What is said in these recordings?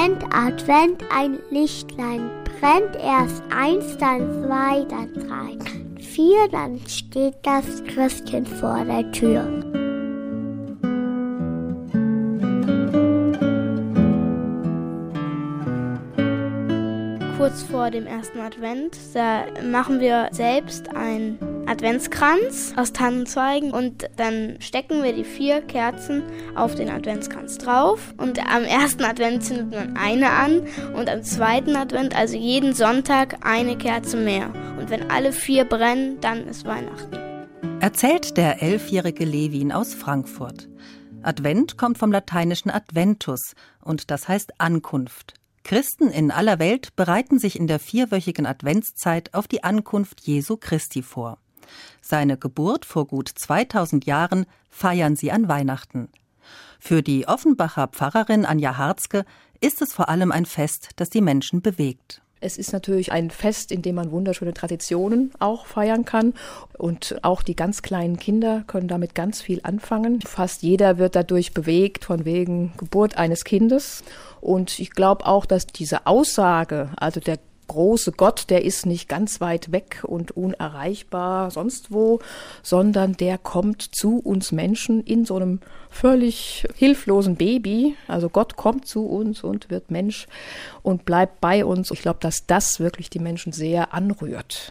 Advent, Advent, ein Lichtlein brennt. Erst eins, dann zwei, dann drei, vier, dann steht das Christkind vor der Tür. kurz vor dem ersten Advent. Machen wir selbst einen Adventskranz aus Tannenzweigen und dann stecken wir die vier Kerzen auf den Adventskranz drauf. Und am ersten Advent zündet man eine an und am zweiten Advent, also jeden Sonntag, eine Kerze mehr. Und wenn alle vier brennen, dann ist Weihnachten. Erzählt der elfjährige Levin aus Frankfurt. Advent kommt vom lateinischen Adventus und das heißt Ankunft. Christen in aller Welt bereiten sich in der vierwöchigen Adventszeit auf die Ankunft Jesu Christi vor. Seine Geburt vor gut 2000 Jahren feiern sie an Weihnachten. Für die Offenbacher Pfarrerin Anja Harzke ist es vor allem ein Fest, das die Menschen bewegt. Es ist natürlich ein Fest, in dem man wunderschöne Traditionen auch feiern kann. Und auch die ganz kleinen Kinder können damit ganz viel anfangen. Fast jeder wird dadurch bewegt, von wegen Geburt eines Kindes. Und ich glaube auch, dass diese Aussage, also der große Gott, der ist nicht ganz weit weg und unerreichbar sonst wo, sondern der kommt zu uns Menschen in so einem völlig hilflosen Baby. Also Gott kommt zu uns und wird Mensch und bleibt bei uns. Ich glaube, dass das wirklich die Menschen sehr anrührt.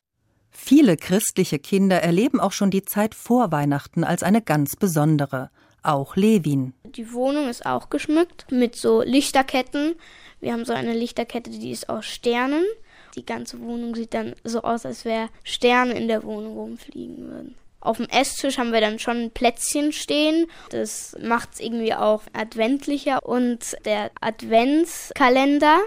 Viele christliche Kinder erleben auch schon die Zeit vor Weihnachten als eine ganz besondere. Auch Levin. Die Wohnung ist auch geschmückt mit so Lichterketten. Wir haben so eine Lichterkette, die ist aus Sternen. Die ganze Wohnung sieht dann so aus, als wäre Sterne in der Wohnung rumfliegen würden. Auf dem Esstisch haben wir dann schon ein Plätzchen stehen. Das macht es irgendwie auch adventlicher. Und der Adventskalender,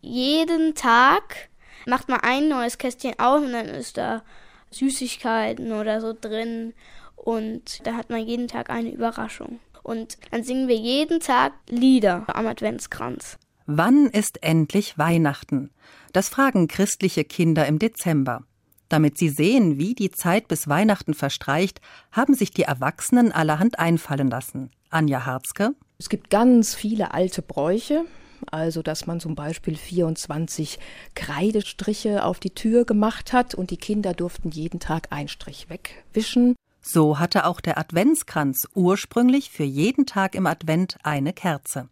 jeden Tag macht man ein neues Kästchen auf und dann ist da Süßigkeiten oder so drin. Und da hat man jeden Tag eine Überraschung. Und dann singen wir jeden Tag Lieder am Adventskranz. Wann ist endlich Weihnachten? Das fragen christliche Kinder im Dezember. Damit sie sehen, wie die Zeit bis Weihnachten verstreicht, haben sich die Erwachsenen allerhand einfallen lassen. Anja Harzke. Es gibt ganz viele alte Bräuche, also dass man zum Beispiel 24 Kreidestriche auf die Tür gemacht hat und die Kinder durften jeden Tag einen Strich wegwischen. So hatte auch der Adventskranz ursprünglich für jeden Tag im Advent eine Kerze.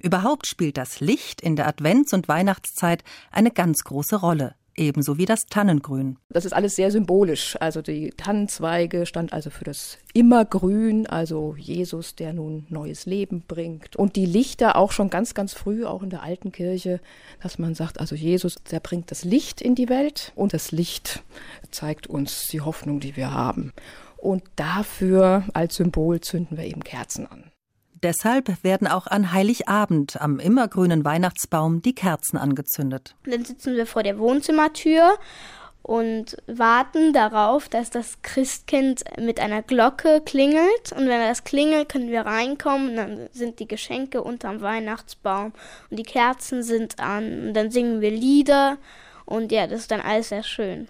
Überhaupt spielt das Licht in der Advents- und Weihnachtszeit eine ganz große Rolle ebenso wie das Tannengrün. Das ist alles sehr symbolisch. Also die Tannenzweige stand also für das Immergrün, also Jesus, der nun neues Leben bringt. Und die Lichter auch schon ganz, ganz früh, auch in der alten Kirche, dass man sagt, also Jesus, der bringt das Licht in die Welt und das Licht zeigt uns die Hoffnung, die wir haben. Und dafür als Symbol zünden wir eben Kerzen an. Deshalb werden auch an Heiligabend am immergrünen Weihnachtsbaum die Kerzen angezündet. Dann sitzen wir vor der Wohnzimmertür und warten darauf, dass das Christkind mit einer Glocke klingelt. Und wenn das klingelt, können wir reinkommen. Dann sind die Geschenke unterm Weihnachtsbaum und die Kerzen sind an. Und dann singen wir Lieder. Und ja, das ist dann alles sehr schön.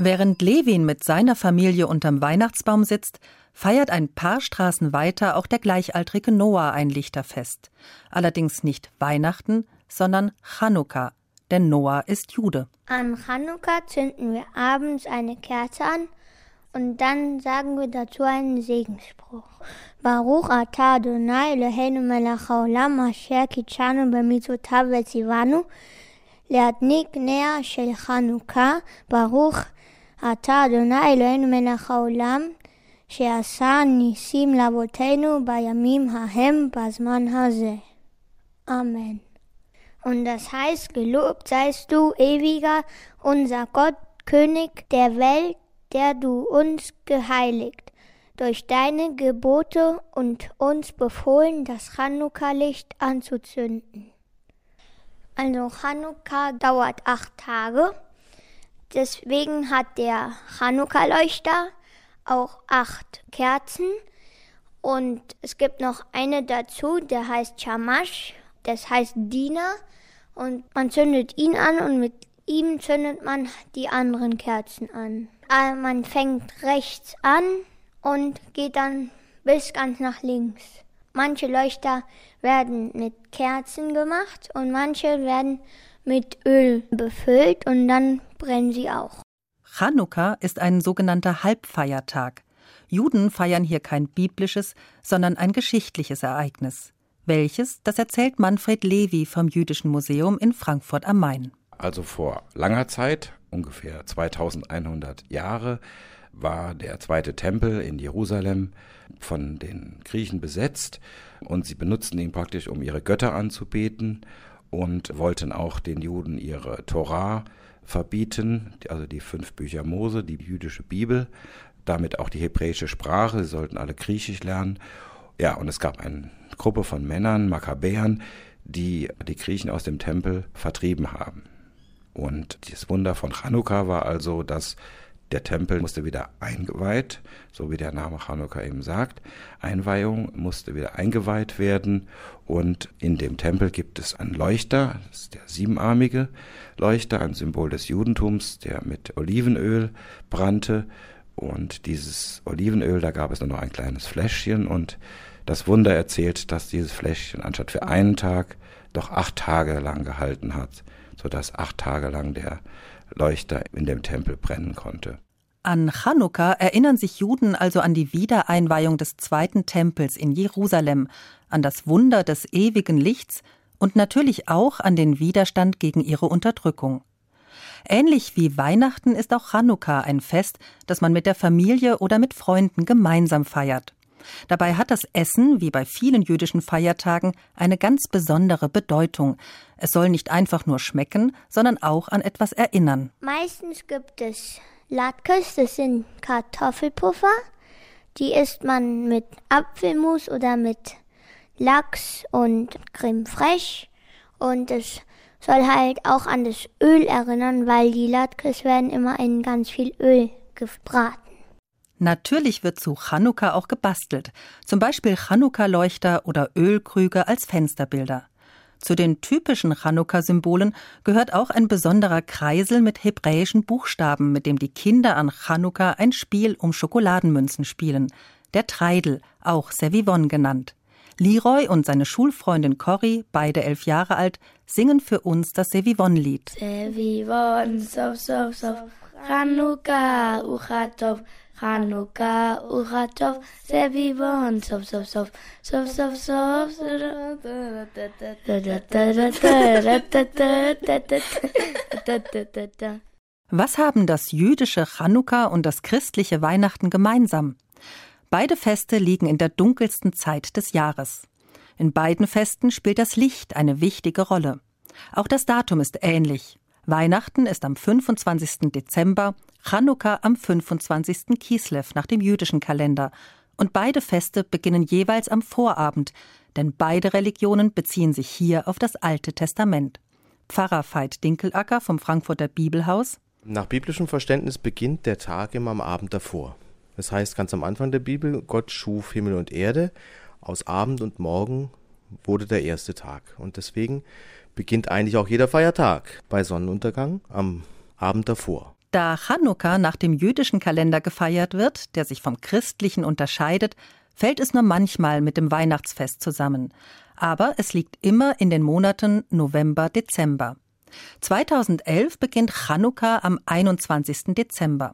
Während Levin mit seiner Familie unterm Weihnachtsbaum sitzt, feiert ein paar Straßen weiter auch der gleichaltrige Noah ein Lichterfest. Allerdings nicht Weihnachten, sondern Chanukka, denn Noah ist Jude. An Chanukka zünden wir abends eine Kerze an und dann sagen wir dazu einen Segensspruch. Baruch atah Adonai Eloheinu melech haolam asher kitschanu b'mitzotav leatnik nea shel Chanukka Baruch אתה אדוני אלוהינו מלך העולם, שעשה ניסים לאבותינו בימים ההם בזמן הזה. Amen. Und das heißt, gelobt seist du, ewiger, unser Gott, König der Welt, der du uns geheiligt, durch deine Gebote und uns befohlen, das Chanukka-Licht anzuzünden. Also Chanukka dauert acht Tage. Deswegen hat der Chanukka-Leuchter auch acht Kerzen. Und es gibt noch eine dazu, der heißt Shamash, das heißt Diener. Und man zündet ihn an und mit ihm zündet man die anderen Kerzen an. Also man fängt rechts an und geht dann bis ganz nach links. Manche Leuchter werden mit Kerzen gemacht und manche werden mit Öl befüllt und dann brennen sie auch. Chanukka ist ein sogenannter Halbfeiertag. Juden feiern hier kein biblisches, sondern ein geschichtliches Ereignis. Welches, das erzählt Manfred Levi vom Jüdischen Museum in Frankfurt am Main. Also vor langer Zeit, ungefähr 2100 Jahre, war der zweite Tempel in Jerusalem von den Griechen besetzt und sie benutzten ihn praktisch, um ihre Götter anzubeten und wollten auch den Juden ihre Torah verbieten, also die fünf Bücher Mose, die jüdische Bibel, damit auch die hebräische Sprache, sie sollten alle Griechisch lernen. Ja, und es gab eine Gruppe von Männern, Makkabäern, die die Griechen aus dem Tempel vertrieben haben. Und das Wunder von Chanukka war also, dass der Tempel musste wieder eingeweiht, so wie der Name Chanukka eben sagt. Einweihung musste wieder eingeweiht werden und in dem Tempel gibt es einen Leuchter, das ist der siebenarmige Leuchter, ein Symbol des Judentums, der mit Olivenöl brannte und dieses Olivenöl, da gab es nur noch ein kleines Fläschchen und das Wunder erzählt, dass dieses Fläschchen anstatt für einen Tag doch acht Tage lang gehalten hat, sodass acht Tage lang der Leuchter in dem Tempel brennen konnte. An Chanukka erinnern sich Juden also an die Wiedereinweihung des zweiten Tempels in Jerusalem, an das Wunder des ewigen Lichts und natürlich auch an den Widerstand gegen ihre Unterdrückung. Ähnlich wie Weihnachten ist auch Chanukka ein Fest, das man mit der Familie oder mit Freunden gemeinsam feiert. Dabei hat das Essen, wie bei vielen jüdischen Feiertagen, eine ganz besondere Bedeutung. Es soll nicht einfach nur schmecken, sondern auch an etwas erinnern. Meistens gibt es Latkes, das sind Kartoffelpuffer. Die isst man mit Apfelmus oder mit Lachs und Creme fraiche. Und es soll halt auch an das Öl erinnern, weil die Latkes werden immer in ganz viel Öl gebraten. Natürlich wird zu Chanukka auch gebastelt, zum Beispiel Chanukka-Leuchter oder Ölkrüge als Fensterbilder. Zu den typischen Chanukka-Symbolen gehört auch ein besonderer Kreisel mit hebräischen Buchstaben, mit dem die Kinder an Chanukka ein Spiel um Schokoladenmünzen spielen. Der Treidel, auch Sevivon genannt. Leroy und seine Schulfreundin Cory, beide elf Jahre alt, singen für uns das Sevivon-Lied. Sevivon, sof, sof, sof, Chanukka, Uchatov, Chanukka, Uchatov, Sevivon, sof, sof, sof, sof, sof, sof, Was haben das jüdische Chanukka und das christliche Weihnachten gemeinsam? Beide Feste liegen in der dunkelsten Zeit des Jahres. In beiden Festen spielt das Licht eine wichtige Rolle. Auch das Datum ist ähnlich. Weihnachten ist am 25. Dezember, Chanukka am 25. Kislev nach dem jüdischen Kalender. Und beide Feste beginnen jeweils am Vorabend, denn beide Religionen beziehen sich hier auf das Alte Testament. Pfarrer Veit Dinkelacker vom Frankfurter Bibelhaus. Nach biblischem Verständnis beginnt der Tag immer am Abend davor. Das heißt ganz am Anfang der Bibel, Gott schuf Himmel und Erde, aus Abend und Morgen wurde der erste Tag. Und deswegen beginnt eigentlich auch jeder Feiertag bei Sonnenuntergang am Abend davor. Da Chanukka nach dem jüdischen Kalender gefeiert wird, der sich vom christlichen unterscheidet, fällt es nur manchmal mit dem Weihnachtsfest zusammen. Aber es liegt immer in den Monaten November, Dezember. 2011 beginnt Chanukka am 21. Dezember.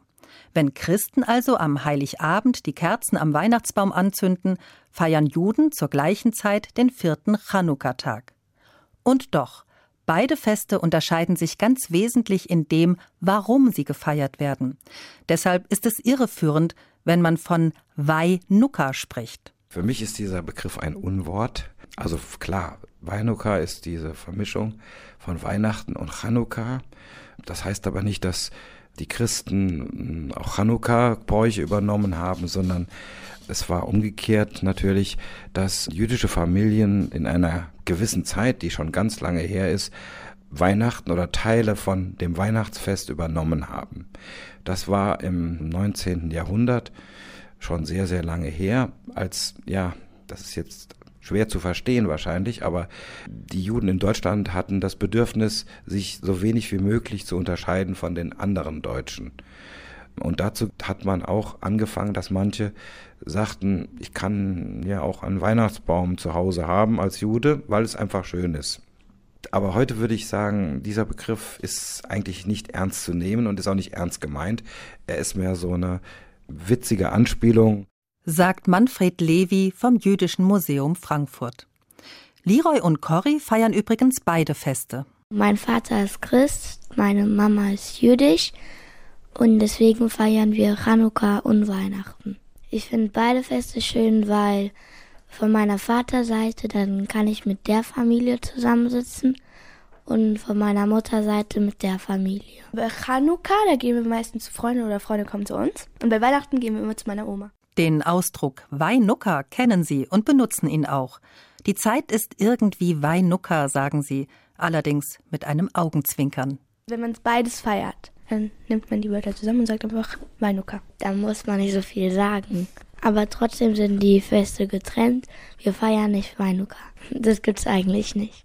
Wenn Christen also am Heiligabend die Kerzen am Weihnachtsbaum anzünden, feiern Juden zur gleichen Zeit den vierten Chanukka-Tag. Und doch, beide Feste unterscheiden sich ganz wesentlich in dem, warum sie gefeiert werden. Deshalb ist es irreführend, wenn man von Weihnukka spricht. Für mich ist dieser Begriff ein Unwort. Also klar, Weihnukka ist diese Vermischung von Weihnachten und Chanukka. Das heißt aber nicht, dass die Christen auch Chanukka-Bräuche übernommen haben, sondern es war umgekehrt natürlich, dass jüdische Familien in einer gewissen Zeit, die schon ganz lange her ist, Weihnachten oder Teile von dem Weihnachtsfest übernommen haben. Das war im 19. Jahrhundert schon sehr, sehr lange her, als, ja, das ist jetzt schwer zu verstehen wahrscheinlich, aber die Juden in Deutschland hatten das Bedürfnis, sich so wenig wie möglich zu unterscheiden von den anderen Deutschen. Und dazu hat man auch angefangen, dass manche sagten, ich kann ja auch einen Weihnachtsbaum zu Hause haben als Jude, weil es einfach schön ist. Aber heute würde ich sagen, dieser Begriff ist eigentlich nicht ernst zu nehmen und ist auch nicht ernst gemeint. Er ist mehr so eine witzige Anspielung. Sagt Manfred Levi vom Jüdischen Museum Frankfurt. Leroy und Corrie feiern übrigens beide Feste. Mein Vater ist Christ, meine Mama ist jüdisch und deswegen feiern wir Chanukka und Weihnachten. Ich finde beide Feste schön, weil von meiner Vaterseite dann kann ich mit der Familie zusammensitzen und von meiner Mutterseite mit der Familie. Bei Chanukka, da gehen wir meistens zu Freunden oder Freunde kommen zu uns. Und bei Weihnachten gehen wir immer zu meiner Oma. Den Ausdruck Weinuka kennen Sie und benutzen ihn auch. Die Zeit ist irgendwie Weinuka, sagen Sie, allerdings mit einem Augenzwinkern. Wenn man beides feiert, dann nimmt man die Wörter zusammen und sagt einfach Weinuka. Da muss man nicht so viel sagen. Aber trotzdem sind die Feste getrennt. Wir feiern nicht Weinuka. Das gibt's eigentlich nicht.